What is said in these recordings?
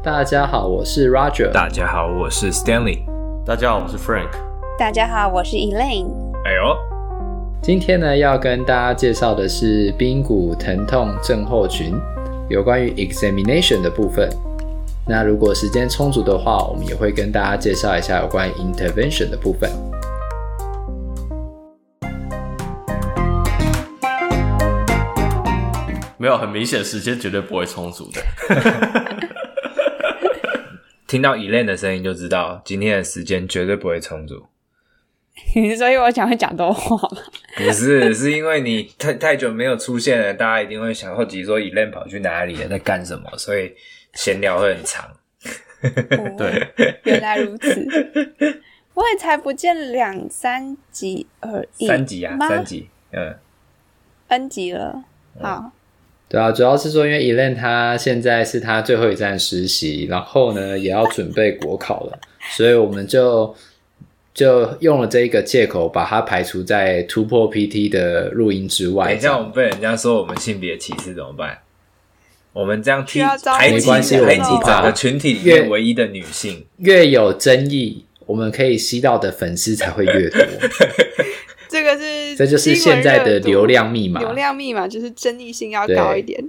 大家好，我是 Roger。大家好，我是 Stanley。大家好，我是 Frank。大家好，我是 Elaine。哎呦，今天呢，要跟大家介绍的是髌骨疼痛症候群，有关于 examination 的部分。那如果时间充足的话，我们也会跟大家介绍一下有关于 intervention 的部分。没有，很明显，时间绝对不会充足的。听到 Elaine 的声音就知道，今天的时间绝对不会充足。所以我讲会讲多话吗？不是，是因为你太太久没有出现了，大家一定会想好奇说 Elaine 跑去哪里了，在干什么，所以闲聊会很长。哦、对，原来如此。我也才不见两三集而已，三集啊，三集，嗯，N 集了，好。嗯对啊，主要是说，因为 Elaine 他现在是他最后一站实习，然后呢也要准备国考了，所以我们就就用了这一个借口，把他排除在突破 PT 的录音之外。等一下我们被人家说我们性别歧视怎么办？我们这样踢排挤没关系，排挤整个群体里面唯一的女性，越，越有争议，我们可以吸到的粉丝才会越多。这个是，这就是现在的流量密码。流量密码就是争议性要高一点。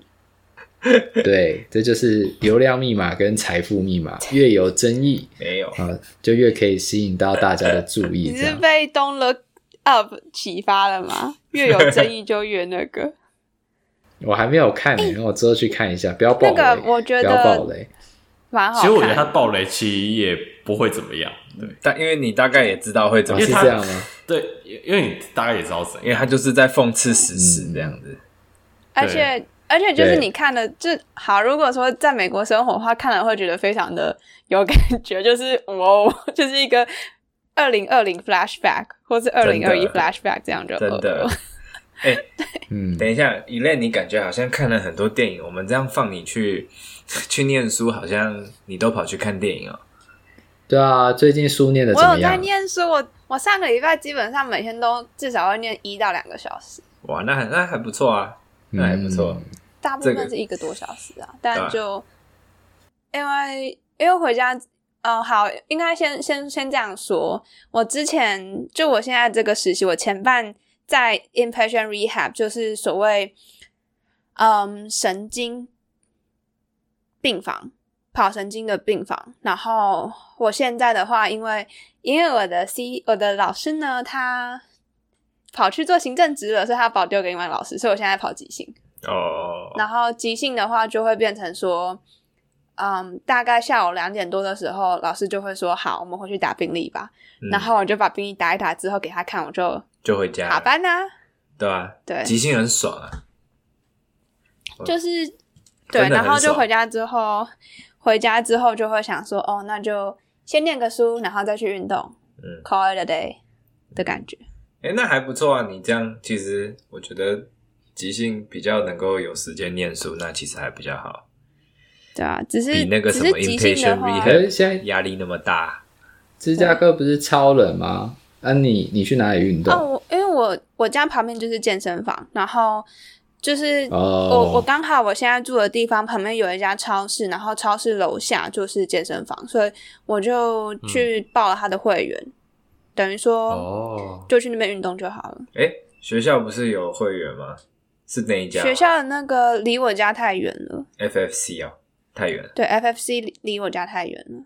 对，对，这就是流量密码跟财富密码，越有争议，没有啊，就越可以吸引到大家的注意。你是被 Don't Look Up 启发了吗？越有争议就越那个。我还没有看呢、欸，我之后去看一下。不要爆雷，那个、我觉得不要爆雷。蛮好。其实我觉得他爆雷其实也不会怎么样。对，但因为你大概也知道会怎么样，是这样吗？对，因为你大概也知道怎样，因为他就是在讽刺时事这样子。而且而且就是你看的就好。如果说在美国生活的话，看了会觉得非常的有感觉，就是哦，就是一个二零二零 flashback 或是二零二一 flashback 这样就真的。哎、欸，嗯，等一下，Elaine，你感觉好像看了很多电影。我们这样放你去 去念书，好像你都跑去看电影哦。对啊，最近书念的怎么样？我有在念书，我我上个礼拜基本上每天都至少要念一到两个小时。哇，那很那还不错啊，那还不错。大部分是一个多小时啊，这个、但就因为因为回家，嗯、呃，好，应该先先先这样说。我之前就我现在这个实习，我前半在 inpatient rehab，就是所谓嗯神经病房。跑神经的病房，然后我现在的话，因为因为我的 C 我的老师呢，他跑去做行政职了，所以他把我丢给另外老师，所以我现在跑急性。哦。然后急性的话，就会变成说，嗯，大概下午两点多的时候，老师就会说：“好，我们回去打病历吧。嗯”然后我就把病历打一打之后给他看，我就就回家下班啊。对啊，对，急性很爽啊。就是对，然后就回家之后。回家之后就会想说，哦，那就先念个书，然后再去运动，嗯，call it a day 的感觉。哎、欸，那还不错啊！你这样其实我觉得即兴比较能够有时间念书，那其实还比较好。对啊，只是比那个什么 inpatient rehab 现在压力那么大。芝加哥不是超冷吗？啊你，你你去哪里运动？哦，我因为我我家旁边就是健身房，然后。就是我、oh. 我刚好我现在住的地方旁边有一家超市，然后超市楼下就是健身房，所以我就去报了他的会员，嗯、等于说哦，就去那边运动就好了。哎、欸，学校不是有会员吗？是哪一家？学校的那个离我家太远了。FFC 哦，太远。对，FFC 离我家太远了。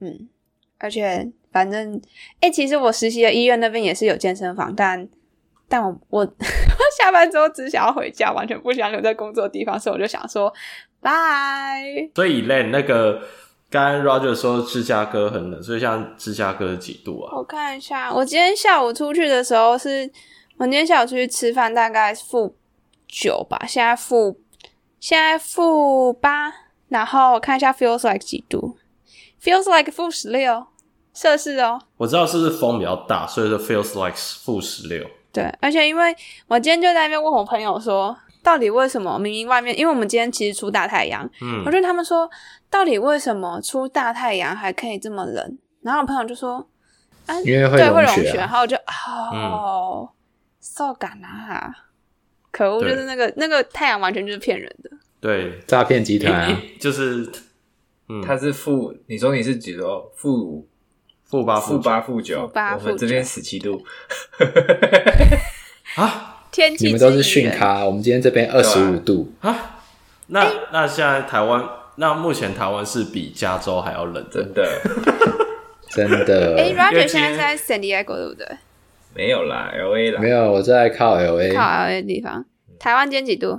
嗯，而且反正哎、欸，其实我实习的医院那边也是有健身房，但。但我我下班之后只想要回家，完全不想留在工作的地方，所以我就想说拜。所以 Elaine 那个刚刚 Roger 说芝加哥很冷，所以像芝加哥几度啊？我看一下，我今天下午出去的时候是，我今天下午出去吃饭大概负九吧，现在负现在负八，然后我看一下 feels like 几度，feels like 负十六摄氏哦。我知道是不是风比较大，所以说 feels like 负十六。对，而且因为我今天就在那边问我朋友说，到底为什么明明外面，因为我们今天其实出大太阳，嗯，我觉得他们说，到底为什么出大太阳还可以这么冷？然后我朋友就说，啊，因为会对会融雪，然后我就哦，受感啊，可恶，就是那个那个太阳完全就是骗人的，对，诈骗集团、啊、就是嗯，他是负，你说你是几多？负五、负八、负八、负九。我们这边十七度。啊，天气你们都是训咖，我们今天这边二十五度啊。那那现在台湾，那目前台湾是比加州还要冷，真的，真的。哎，Roger 现在在 San Diego 对不对？没有啦，LA 啦，没有，我在靠 LA，靠 LA 的地方。台湾今天几度？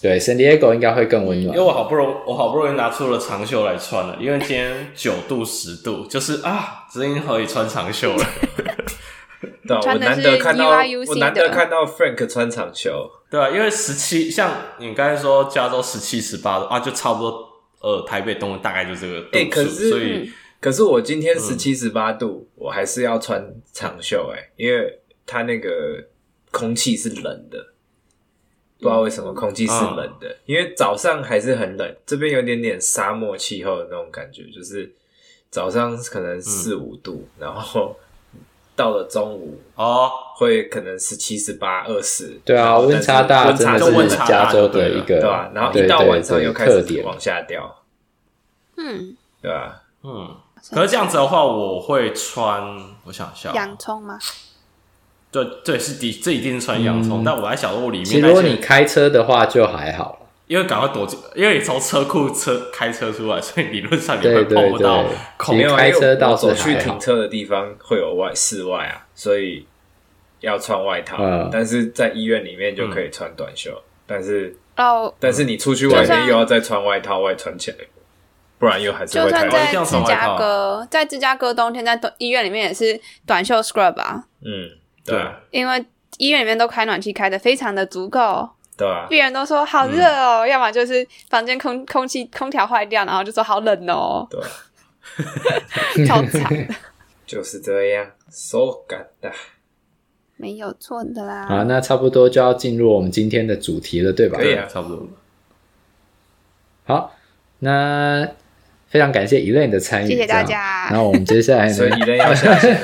对，San Diego 应该会更温暖，因为我好不容易，我好不容易拿出了长袖来穿了，因为今天九度十度，就是啊，终于可以穿长袖了。对，我难得看到，我难得看到 Frank 穿长袖。对啊，因为十七，像你刚才说加州十七、十八度啊，就差不多。呃，台北东大概就这个度数。哎、欸，可是，所以可是我今天十七、十八度，我还是要穿长袖哎，因为它那个空气是冷的。不知道为什么空气是冷的，嗯、因为早上还是很冷，这边有点点沙漠气候的那种感觉，就是早上可能四五度，嗯、然后到了中午哦，会可能十七、十八、二十。对啊，温差大，温差真的是加州的一个，对吧？然后一到晚上又开始往下掉，嗯，对吧？嗯，可是这样子的话，我会穿，我想一下，洋葱吗？对对，是的，这一定是穿洋葱。嗯、但我还想说，里面其实如果你开车的话就还好，因为赶快躲进，因为你从车库车开车出来，所以理论上你会碰不到。没有开车到走去停车的地方会有外室外啊，所以要穿外套。嗯、但是在医院里面就可以穿短袖，嗯、但是哦，但是你出去外面又要再穿外套，外穿起来，不然又还是会算在芝加哥，在芝加哥冬天在医院里面也是短袖 scrub 啊，嗯。对，因为医院里面都开暖气开的非常的足够，对。啊，病人都说好热哦，嗯、要么就是房间空空气空调坏掉，然后就说好冷哦，对，超惨，就是这样，so good 的，没有错的啦。好，那差不多就要进入我们今天的主题了，对吧？对啊，差不多。好，那非常感谢 Elaine 的参与，谢谢大家。然后我们接下来呢，所以 Elaine 要下线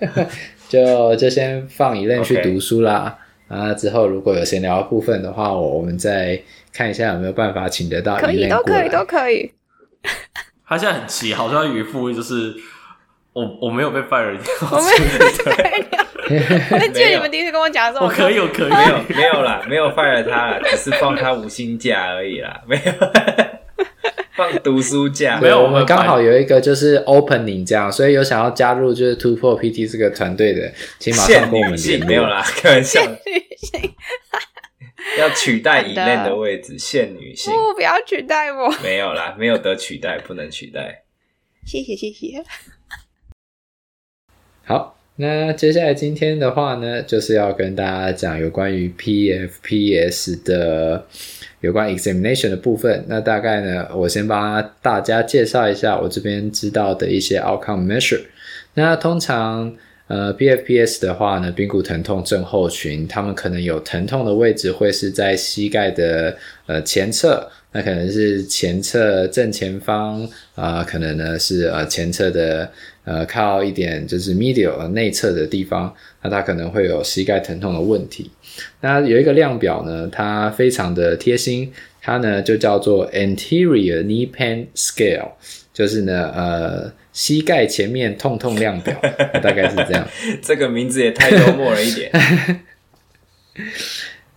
就就先放 Elaine 去读书啦，Okay. 啊，之后如果有闲聊的部分的话，我我们再看一下有没有办法请得到。可以，都可以，都可以。他现在很急，好像语副就是我我没有被 fire 掉，我没有被 fire 掉。我记得你们第一次跟我讲的时候，我可以，我可以，没有没有啦，没有 fire 他啦，只是放他无薪假而已啦，没有。放读书假没有，我们刚好有一个就是 opening 这样，所以有想要加入就是突破 PT 这个团队的，请马上跟我们联络。没有啦，开玩笑。要取代 Elaine 的位置，限女性。不，不要取代我。没有啦，没有得取代，不能取代。谢谢，谢谢。好，那接下来今天的话呢，就是要跟大家讲有关于 PFPS 的。有关 examination 的部分，那大概呢，我先帮大家介绍一下我这边知道的一些 outcome measure。那通常，呃，PFPS 的话呢，髌骨疼痛症候群，他们可能有疼痛的位置会是在膝盖的呃前侧，那可能是前侧正前方啊、呃，可能呢是呃前侧的呃靠一点就是 medial 内侧的地方，那它可能会有膝盖疼痛的问题。那有一个量表呢，它非常的贴心，它呢就叫做 Anterior Knee Pain Scale，就是呢呃膝盖前面痛痛量表，大概是这样。这个名字也太幽默了一点。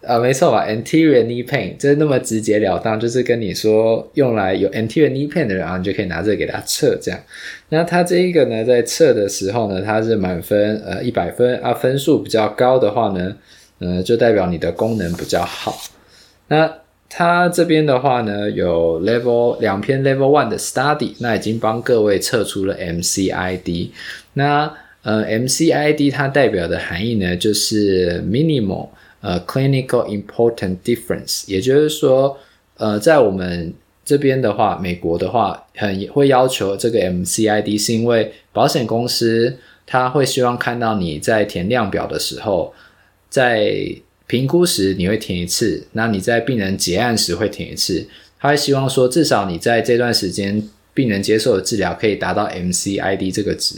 啊，没错吧？Anterior Knee Pain 就是那么直截了当，就是跟你说用来有 Anterior Knee Pain 的人啊，你就可以拿这个给他测这样。那他这一个呢，在测的时候呢，它是满分呃一百分啊，分数比较高的话呢。呃，就代表你的功能比较好。那它这边的话呢，有 level 两篇 level one 的 study，那已经帮各位测出了 MCID。那呃，MCID 它代表的含义呢，就是 minimal 呃 clinical important difference，也就是说，呃，在我们这边的话，美国的话，很会要求这个 MCID，是因为保险公司他会希望看到你在填量表的时候。在评估时你会填一次，那你在病人结案时会填一次。他会希望说，至少你在这段时间病人接受的治疗可以达到 MCID 这个值，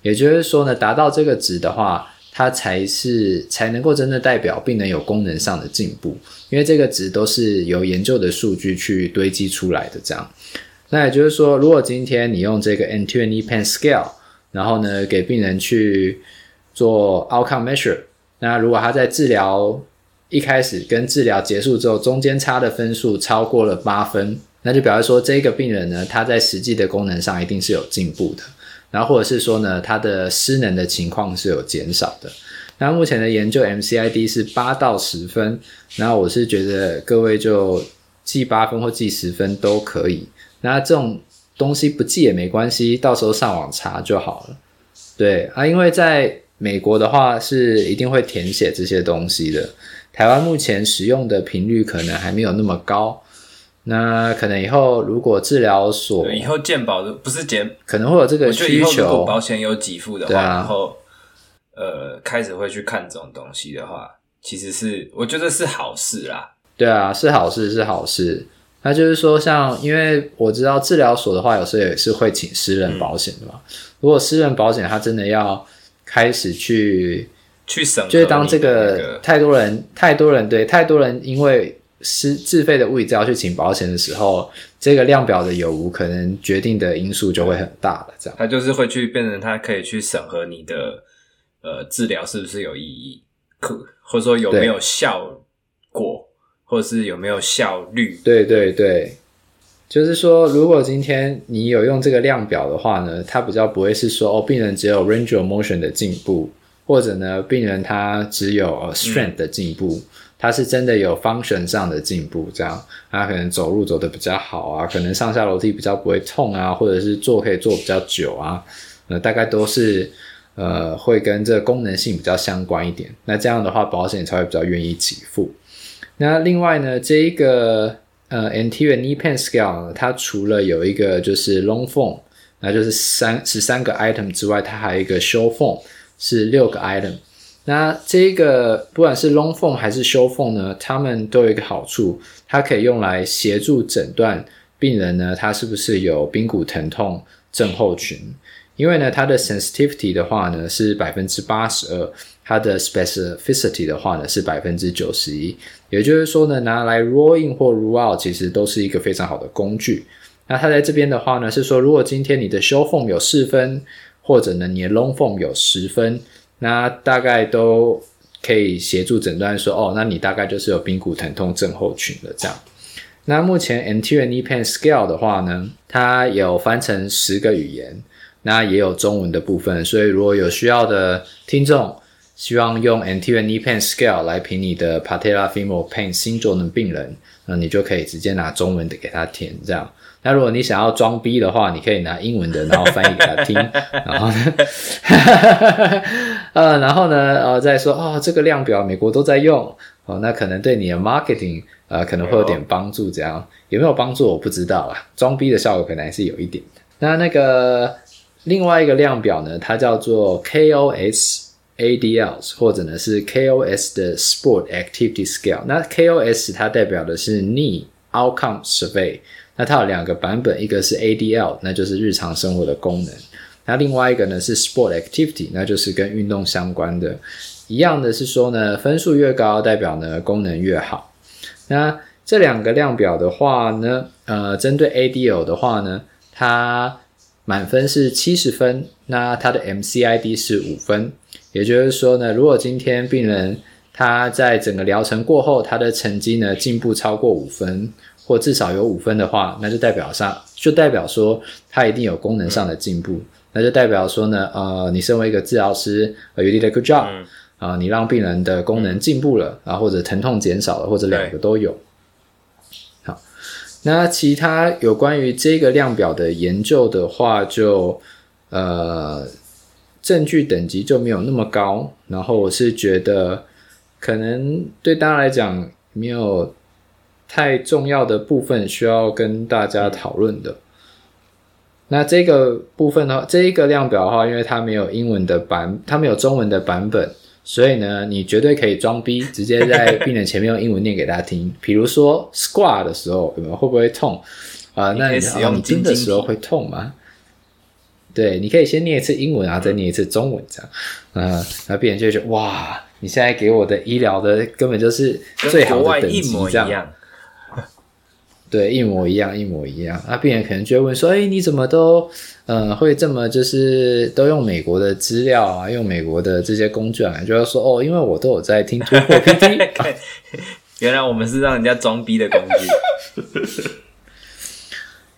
也就是说呢，达到这个值的话，它才是才能够真正代表病人有功能上的进步，因为这个值都是由研究的数据去堆积出来的。这样，那也就是说，如果今天你用这个 anterior knee pain scale，然后呢给病人去做 outcome measure，那如果他在治疗一开始跟治疗结束之后中间差的分数超过了八分，那就表示说这个病人呢他在实际的功能上一定是有进步的，然后或者是说呢他的失能的情况是有减少的。那目前的研究 MCID 是八到十分，然后我是觉得各位就记八分或记十分都可以。那这种东西不记也没关系，到时候上网查就好了。对啊，因为在美国的话是一定会填写这些东西的。台湾目前使用的频率可能还没有那么高。那可能以后如果治疗所以后健保的不是减，可能会有这个需求。如果保险有给付的话，啊、然后呃开始会去看这种东西的话，其实是我觉得是好事啦。对啊，是好事，是好事。那就是说，像因为我知道治疗所的话，有时候也是会请私人保险的嘛。嗯、如果私人保险他真的要开始去去审，就是当这个太多人太多人对太多人因为私自费的物理治疗去请保险的时候，这个量表的有无可能决定的因素就会很大了。这样，他就是会去变成他可以去审核你的呃治疗是不是有意义，可或者说有没有效果。或者是有没有效率？对对对，就是说，如果今天你有用这个量表的话呢，它比较不会是说哦，病人只有 range of motion 的进步，或者呢，病人他只有 strength 的进步，他、嗯、是真的有 function 上的进步，这样，他可能走路走得比较好啊，可能上下楼梯比较不会痛啊，或者是坐可以坐比较久啊，呃，大概都是呃会跟这功能性比较相关一点。那这样的话，保险才会比较愿意给付。那另外呢，这一个呃 anterior knee pain scale，它除了有一个就是 long form，那就是三十三个 item 之外，它还有一个 short form 是六个 item。那这一个不管是 long form 还是 short form 呢，它们都有一个好处，它可以用来协助诊断病人呢，他是不是有髌骨疼痛症候群。因为呢，它的 sensitivity 的话呢是百分之八十二。它的 specificity 的话呢是百分之九十一，也就是说呢，拿来 rule in 或 rule out 其实都是一个非常好的工具。那它在这边的话呢是说，如果今天你的 short form 有四分，或者呢你的 long form 有十分，那大概都可以协助诊断说，哦，那你大概就是有髌骨疼痛症候群了这样。那目前 anterior knee pain scale 的话呢，它有翻成十个语言，那也有中文的部分，所以如果有需要的听众。希望用 anterior knee pain scale 来评你的 patellofemoral pain 痛症的病人，那你就可以直接拿中文的给他填这样。那如果你想要装逼的话，你可以拿英文的，然后翻译给他听，然后呢，呃，然后呢，呃，再说哦，这个量表美国都在用哦，那可能对你的 marketing 呃可能会有点帮助，这样有没有帮助我不知道啊，装逼的效果可能还是有一点的。那那个另外一个量表呢，它叫做 KOS。ADLs 或者呢是 KOS 的 Sport Activity Scale，那 KOS 它代表的是 Knee Outcome Survey，那它有两个版本，一个是 ADL，那就是日常生活的功能，那另外一个呢是 Sport Activity，那就是跟运动相关的。一样的是说呢，分数越高代表呢功能越好。那这两个量表的话呢，呃，针对 ADL 的话呢，它满分是七十分，那它的 MCID 是五分。也就是说呢，如果今天病人他在整个疗程过后，他的成绩呢进步超过五分，或至少有五分的话，那就代表上就代表说它一定有功能上的进步，嗯、那就代表说呢，呃，你身为一个治疗师，you did a good job，啊、嗯呃，你让病人的功能进步了，啊，或者疼痛减少了，或者两个都有。好，那其他有关于这个量表的研究的话，就呃。证据等级就没有那么高，然后我是觉得可能对大家来讲没有太重要的部分需要跟大家讨论的。那这个部分的话，这一个量表的话，因为它没有英文的版，它没有中文的版本，所以呢，你绝对可以装逼，直接在病人前面用英文念给大家听。比如说 squat 的时候，有没有会不会痛啊？呃，那你使用筋的时候会痛吗？对，你可以先念一次英文，然后再念一次中文，这样，嗯，然后病人就会觉得哇，你现在给我的医疗的根本就是最好的等级，这样。对，一模一样，一模一样。啊，病人可能就会问说：“哎，你怎么都呃会这么就是都用美国的资料啊，用美国的这些工具啊？”就要说：“哦，因为我都有在听突破 PT。啊 ”原来我们是让人家装逼的工具。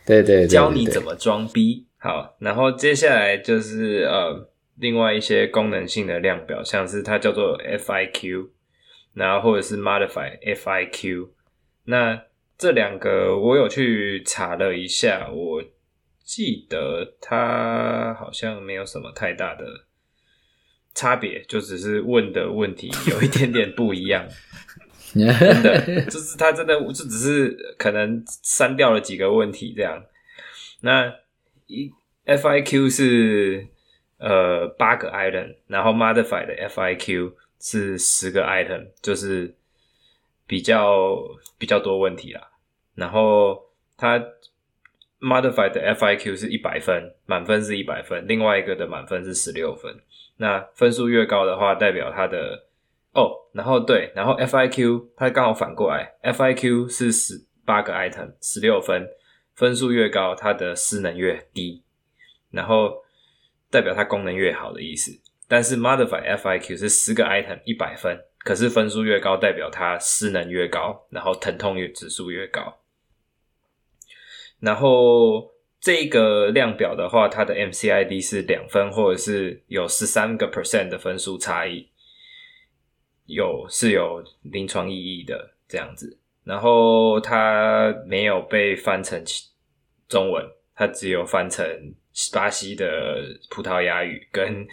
对，对，对对对，教你怎么装逼。好，然后接下来就是呃，另外一些功能性的量表，像是它叫做 FIQ，然后或者是 Modify FIQ，那。这两个我有去查了一下，我记得它好像没有什么太大的差别，就只是问的问题有一点点不一样。真的，就是他真的就只是可能删掉了几个问题这样。那一 FIQ 是呃八个 item，然后 Modify 的 FIQ 是十个 item，就是。比较比较多问题啦，然后它 modified 的 FIQ 是一百分，满分是一百分，另外一个的满分是十六分。那分数越高的话，代表它的哦，然后对，然后 FIQ 它刚好反过来，FIQ 是十八个 item，十六分，分数越高，它的失能越低，然后代表它功能越好的意思。但是 modified FIQ 是十个 item，一百分。可是分数越高，代表它失能越高，然后疼痛越指数越高。然后这个量表的话，它的 MCID 是两分，或者是有十三个 percent 的分数差异，有是有临床意义的这样子。然后它没有被翻成中文，它只有翻成巴西的葡萄牙语跟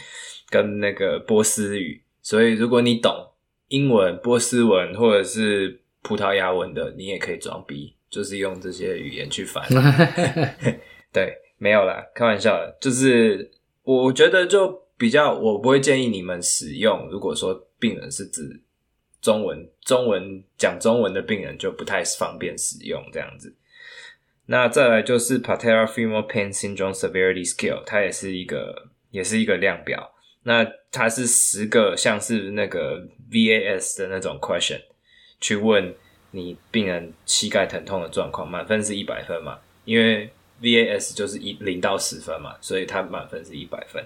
跟那个波斯语。所以如果你懂。英文、波斯文或者是葡萄牙文的，你也可以装逼，就是用这些语言去翻。对，没有啦，开玩笑的。就是我觉得就比较，我不会建议你们使用。如果说病人是指中文，中文讲中文的病人就不太方便使用这样子。那再来就是 Patellofemoral Pain Syndrome Severity Scale，它也是一个，也是一个量表。那它是十个像是那个 VAS 的那种 question，去问你病人膝盖疼痛的状况，满分是一百分嘛？因为 VAS 就是一零到十分嘛，所以它满分是一百分。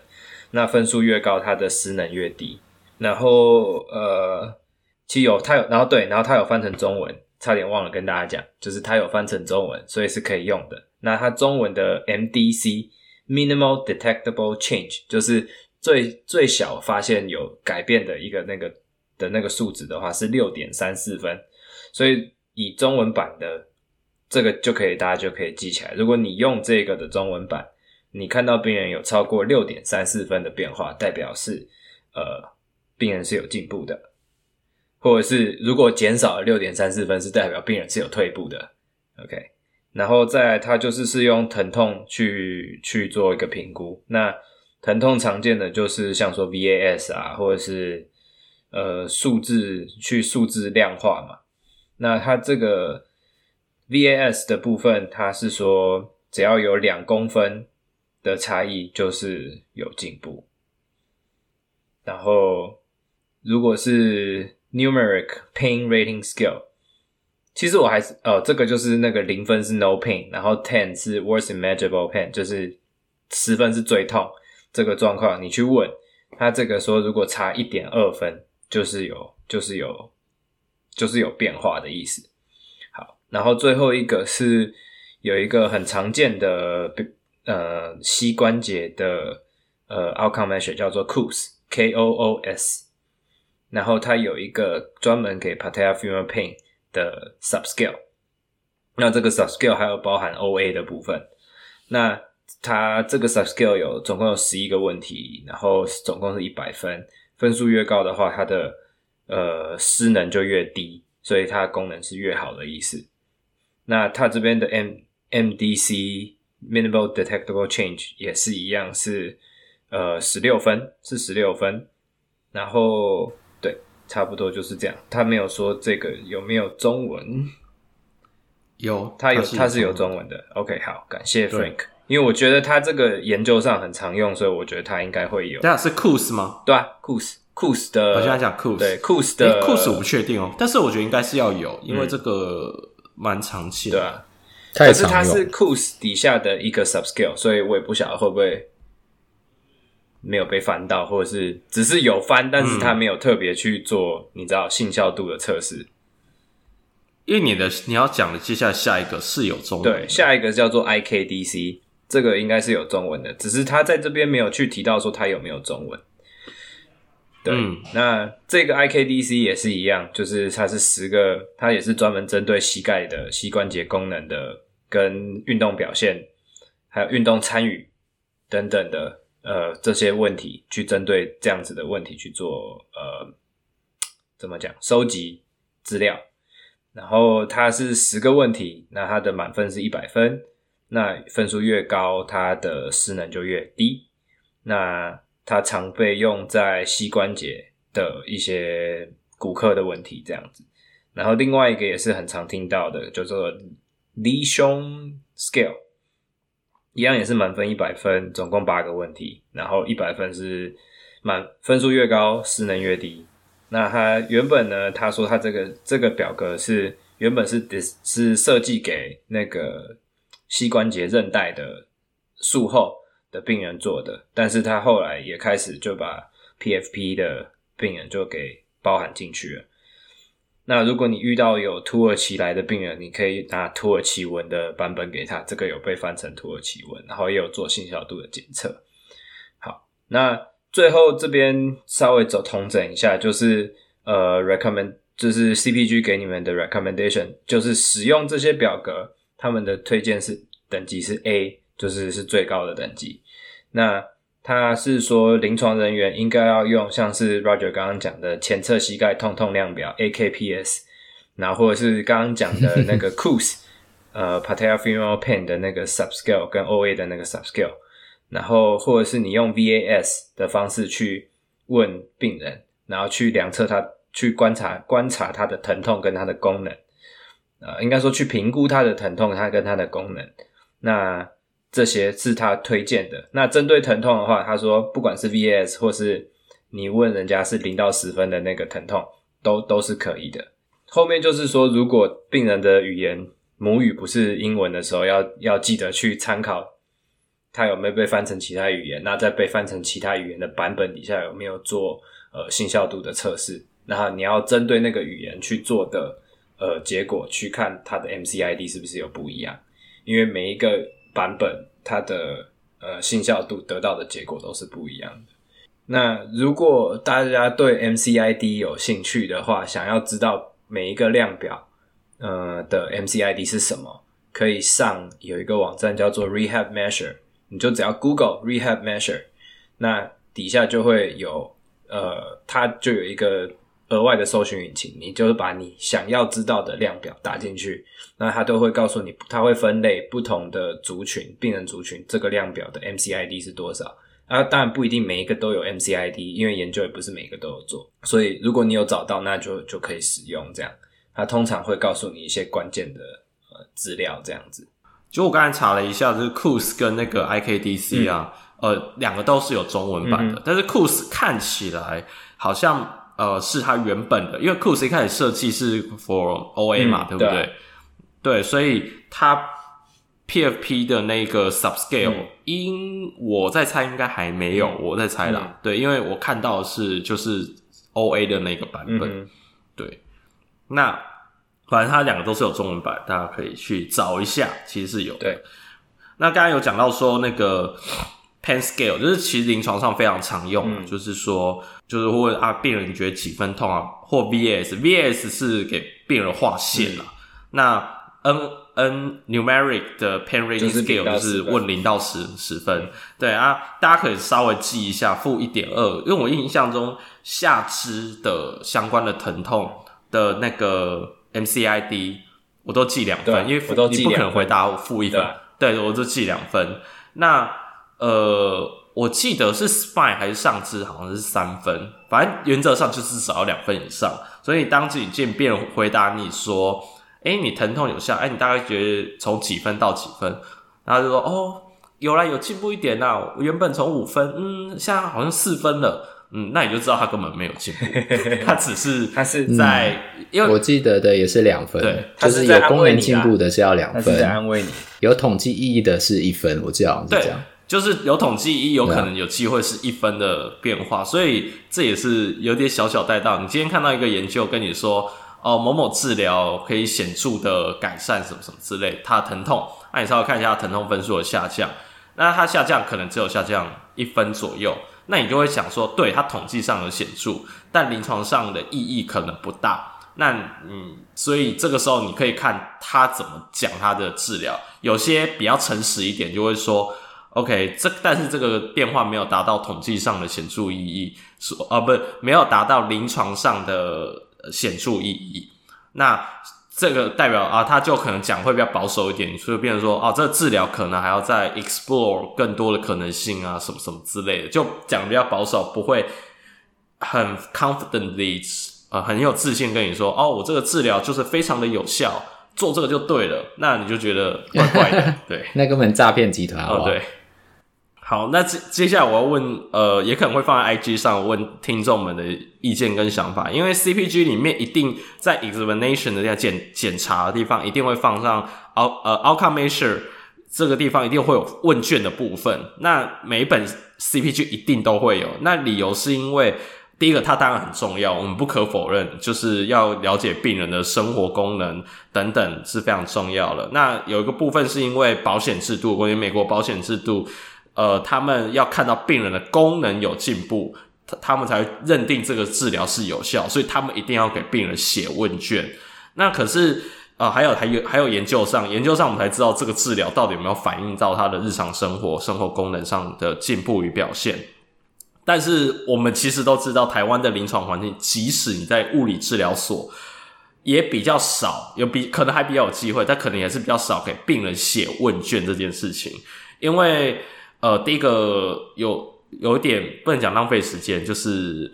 那分数越高，它的失能越低。然后呃，其实有它有，然后对，然后它有翻成中文，差点忘了跟大家讲，就是它有翻成中文，所以是可以用的。那它中文的 MDC Minimal Detectable Change 就是。最最小发现有改变的一个那个的那个数值的话是六点三四分，所以以中文版的这个就可以，大家就可以记起来。如果你用这个的中文版，你看到病人有超过六点三四分的变化，代表是呃病人是有进步的，或者是如果减少了六点三四分，是代表病人是有退步的。OK，然后再，它就是是用疼痛去去做一个评估，那。疼痛常见的就是像说 VAS 啊，或者是呃数字去数字量化嘛。那它这个 VAS 的部分，它是说只要有两公分的差异就是有进步。然后如果是 Numeric Pain Rating Scale，其实我还是哦，这个就是那个零分是 No Pain，然后 Ten 是 Worst Imaginable Pain，就是十分是最痛。这个状况，你去问他，这个说如果差一点二分，就是有，就是有，就是有变化的意思。好，然后最后一个是有一个很常见的呃膝关节的呃 outcome measure 叫做 KOOS，K O O S，然后它有一个专门给 patellofemoral pain 的 subscale，那这个 subscale 还有包含 OA 的部分，那。它这个 subscale 有总共有十一个问题，然后总共是一百分，分数越高的话，它的呃失能就越低，所以它的功能是越好的意思。那它这边的 M MDC Minimal Detectable Change 也是一样，是呃十六分，是十六分。然后对，差不多就是这样。他没有说这个有没有中文，有，它有，它是有中文的。OK，好，感谢 Frank。因为我觉得他这个研究上很常用，所以我觉得他应该会有。这样是 Coos 吗？对啊，Coos Coos 的。我现在讲 Coos，对 Coos 的 Coos 我不确定哦，但是我觉得应该是要有，因为这个蛮常见的。对啊，可是它是 Coos 底下的一个 subscale，所以我也不晓得会不会没有被翻到，或者是只是有翻，但是他没有特别去做，你知道信效度的测试。因为你的你要讲的接下来下一个是有中文，对，下一个叫做 IKDC，这个应该是有中文的，只是他在这边没有去提到说他有没有中文。对，嗯、那这个 IKDC 也是一样，就是它是十个，它也是专门针对膝盖的膝关节功能的，跟运动表现，还有运动参与等等的呃这些问题，去针对这样子的问题去做呃怎么讲收集资料，然后它是十个问题，那它的满分是一百分，那分数越高，它的失能就越低，那。它常被用在膝关节的一些骨科的问题这样子，然后另外一个也是很常听到的，叫做 Leishon Scale，一样也是满分一百分，总共八个问题，然后一百分是满分数越高，失能越低。那它原本呢，他说他这个这个表格是原本是是设计给那个膝关节韧带的术后。的病人做的，但是他后来也开始就把 PFP 的病人就给包含进去了。那如果你遇到有土耳其来的病人，你可以拿土耳其文的版本给他，这个有被翻成土耳其文，然后也有做信效度的检测。好，那最后这边稍微走通整一下，就是呃，recommend 就是 CPG 给你们的 recommendation，就是使用这些表格，他们的推荐是等级是 A。就是是最高的等级，那他是说临床人员应该要用像是 Roger 刚刚讲的前侧膝盖痛痛量表 AKPS，然后或者是刚刚讲的那个 COOS，呃 Patella Femoral Pain 的那个 Subscale 跟 OA 的那个 Subscale，然后或者是你用 VAS 的方式去问病人，然后去量测他，去观察观察他的疼痛跟他的功能，呃，应该说去评估他的疼痛，他跟他的功能，那。这些是他推荐的。那针对疼痛的话，他说不管是 VAS 或是你问人家是零到十分的那个疼痛，都都是可以的。后面就是说，如果病人的语言母语不是英文的时候，要要记得去参考他有没有被翻成其他语言。那在被翻成其他语言的版本底下有没有做呃信效度的测试？然后你要针对那个语言去做的呃结果去看它的 MCID 是不是有不一样，因为每一个。版本它的呃信效度得到的结果都是不一样的。那如果大家对 MCID 有兴趣的话，想要知道每一个量表呃的 MCID 是什么，可以上有一个网站叫做 Rehab Measure，你就只要 Google Rehab Measure，那底下就会有呃，它就有一个。额外的搜寻引擎，你就是把你想要知道的量表打进去，那它都会告诉你，它会分类不同的族群，病人族群，这个量表的 MCID 是多少啊？当然不一定每一个都有 MCID，因为研究也不是每一个都有做，所以如果你有找到，那就就可以使用这样。它通常会告诉你一些关键的呃资料，这样子。就我刚才查了一下，就是 Coos 跟那个 IKDC 啊，嗯、呃，两个都是有中文版的，嗯、但是 Coos 看起来好像。呃，是它原本的，因为 KOOS 一开始设计是 for OA 嘛，嗯、对不对？对，对，所以它 PFP 的那个 subscale，因、嗯、我在猜应该还没有，嗯、我在猜啦。嗯、对，因为我看到的是就是 OA 的那个版本。嗯、对，那反正它两个都是有中文版，大家可以去找一下，其实是有的。对，那刚才有讲到说那个。Pain scale 就是其实临床上非常常用，嗯、就是说，就是会问啊，病人你觉得几分痛啊？或 VAS，VAS 是给病人划线了。嗯、那 N N numeric 的 Pain rating scale 就是问零到十十分。嗯、对啊，大家可以稍微记一下，负一点二，因为我印象中下肢的相关的疼痛的那个 MCID 我都记两分，因为你不可能回答我负一分，对，对，我就记两分。那呃，我记得是 spine 还是上肢，好像是三分，反正原则上就是至少要两分以上。所以当自己见病人回答你说：“哎、欸，你疼痛有效？哎、欸，你大概觉得从几分到几分？”然后就说：“哦，有啦，有进步一点啦。我原本从五分，嗯，现在好像四分了。”嗯，那你就知道他根本没有进步，他只是他是在，嗯、因为我记得的也是两分，对，就是有功能进步的是要两分，是在安慰你，有统计意义的是一分，我记得好像是这样，就是有统计一，有可能有机会是一分的变化，所以这也是有点小小带到。你今天看到一个研究跟你说，哦，某某治疗可以显著的改善什么什么之类，它疼痛，那你稍微看一下疼痛分数的下降，那它下降可能只有下降一分左右。那你就会想说，对，它统计上有显著，但临床上的意义可能不大。那嗯，所以这个时候你可以看他怎么讲他的治疗。有些比较诚实一点，就会说，OK，这但是这个变化没有达到统计上的显著意义，说啊，不没有达到临床上的显著意义。那这个代表啊，他就可能讲会比较保守一点，所以变成说，哦、啊，这个治疗可能还要再 explore 更多的可能性啊，什么什么之类的，就讲比较保守，不会很 confidently，呃，很有自信跟你说，哦，我这个治疗就是非常的有效，做这个就对了，那你就觉得怪怪的，对，那根本诈骗集团，哦，对。好，那接接下来我要问，呃，也可能会放在 IG 上问听众们的意见跟想法，因为 CPG 里面一定在 examination 的这样检检查的地方，一定会放上 out 呃 outcome measure 这个地方一定会有问卷的部分。那每一本 CPG 一定都会有，那理由是因为第一个它当然很重要，我们不可否认，就是要了解病人的生活功能等等是非常重要的。那有一个部分是因为保险制度，关于美国保险制度。呃，他们要看到病人的功能有进步，他他们才认定这个治疗是有效，所以他们一定要给病人写问卷。那可是，呃，还有还有还有研究上，研究上我们才知道这个治疗到底有没有反映到他的日常生活、生活功能上的进步与表现。但是我们其实都知道，台湾的临床环境，即使你在物理治疗所，也比较少，有比可能还比较有机会，但可能也是比较少给病人写问卷这件事情，因为。呃，第一个有有一点不能讲浪费时间，就是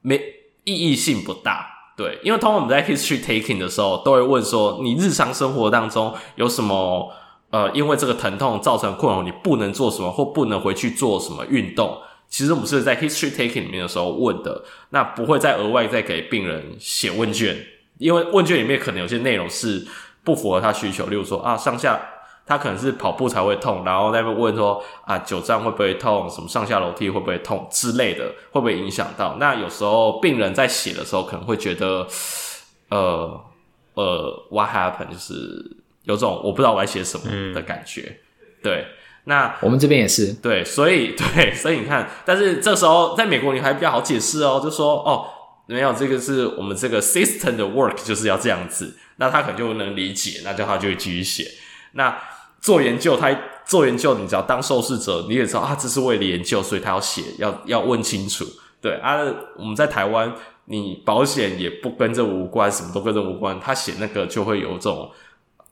没意义性不大，对，因为通常我们在 history taking 的时候，都会问说，你日常生活当中有什么呃，因为这个疼痛造成困扰，你不能做什么或不能回去做什么运动。其实我们是在 history taking 里面的时候问的，那不会再额外再给病人写问卷，因为问卷里面可能有些内容是不符合他需求，例如说啊，上下。他可能是跑步才会痛，然后在那边问说啊，久站会不会痛？什么上下楼梯会不会痛之类的，会不会影响到？那有时候病人在写的时候可能会觉得，呃呃，what happened？就是有种我不知道我在写什么的感觉。嗯、对，那我们这边也是对，所以 对，所以你看，但是这时候在美国你还比较好解释哦，就说哦，没有这个是我们这个 system 的 work 就是要这样子，那他可能就能理解，那就他就会继续写。那做研究，他做研究，你只要当受试者，你也知道啊，这是为了研究，所以他要写，要要问清楚。对啊，我们在台湾，你保险也不跟这无关，什么都跟这无关，他写那个就会有这种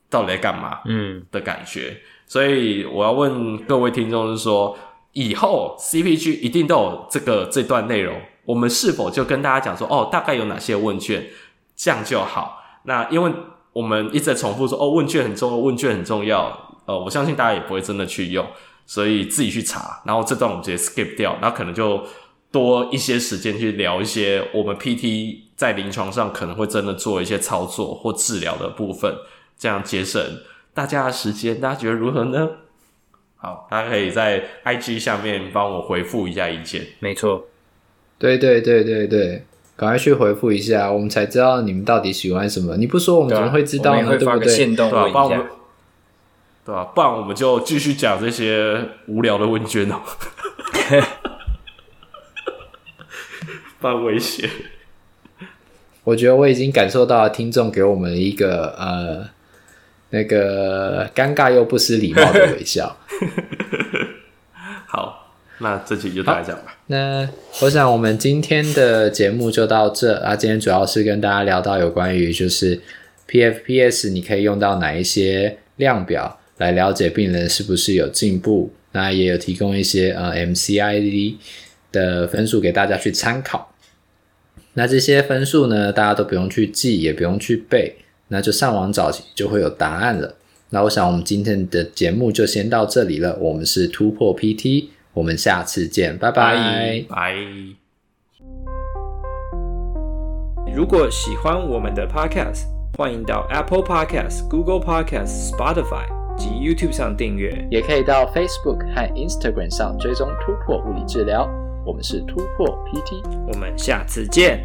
到底在干嘛，嗯的感觉。嗯、所以我要问各位听众，是说，以后 CPG 一定都有这个这段内容，我们是否就跟大家讲说，哦，大概有哪些问卷，这样就好？那因为我们一直在重复说，哦，问卷很重要，问卷很重要。呃，我相信大家也不会真的去用，所以自己去查，然后这段我们直接 skip 掉，然后可能就多一些时间去聊一些我们 PT 在临床上可能会真的做一些操作或治疗的部分，这样节省大家的时间，大家觉得如何呢？好，大家可以在 IG 下面帮我回复一下意见。没错，对对对对对，赶快去回复一下，我们才知道你们到底喜欢什么。你不说我们怎么会知道呢？对，对不对？对吧？对吧？不然我们就继续讲这些无聊的问卷哦，蛮危险。我觉得我已经感受到了听众给我们一个呃那个尴尬又不失礼貌的微笑。好，那这期就大概这样吧。那我想我们今天的节目就到这啊。今天主要是跟大家聊到有关于就是 PFPS，你可以用到哪一些量表。来了解病人是不是有进步，那也有提供一些呃 MCID 的分数给大家去参考。那这些分数呢，大家都不用去记，也不用去背，那就上网找就会有答案了。那我想我们今天的节目就先到这里了。我们是突破 PT，我们下次见，拜拜，拜。如果喜欢我们的 Podcast，欢迎到 Apple Podcast、Google Podcast、Spotify 及 YouTube 上订阅，也可以到 Facebook 和 Instagram 上追踪突破物理治疗。我们是突破 PT，我们下次见。